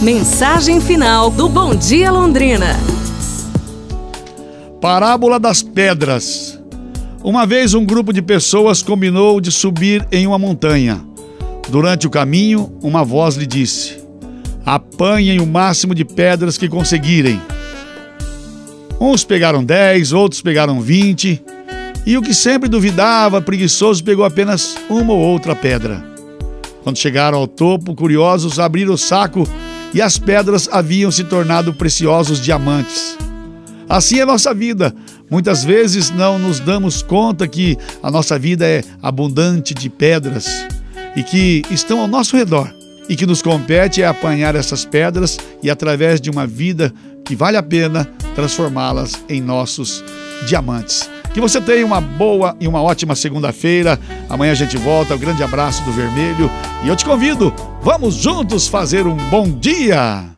Mensagem final do Bom Dia Londrina. Parábola das pedras. Uma vez um grupo de pessoas combinou de subir em uma montanha. Durante o caminho, uma voz lhe disse: Apanhem o máximo de pedras que conseguirem. Uns pegaram dez, outros pegaram vinte, e o que sempre duvidava, preguiçoso, pegou apenas uma ou outra pedra. Quando chegaram ao topo, curiosos abriram o saco e as pedras haviam se tornado preciosos diamantes. Assim é a nossa vida. Muitas vezes não nos damos conta que a nossa vida é abundante de pedras e que estão ao nosso redor. E que nos compete é apanhar essas pedras e, através de uma vida que vale a pena, transformá-las em nossos diamantes. Que você tenha uma boa e uma ótima segunda-feira. Amanhã a gente volta. Um grande abraço do Vermelho. E eu te convido, vamos juntos fazer um bom dia!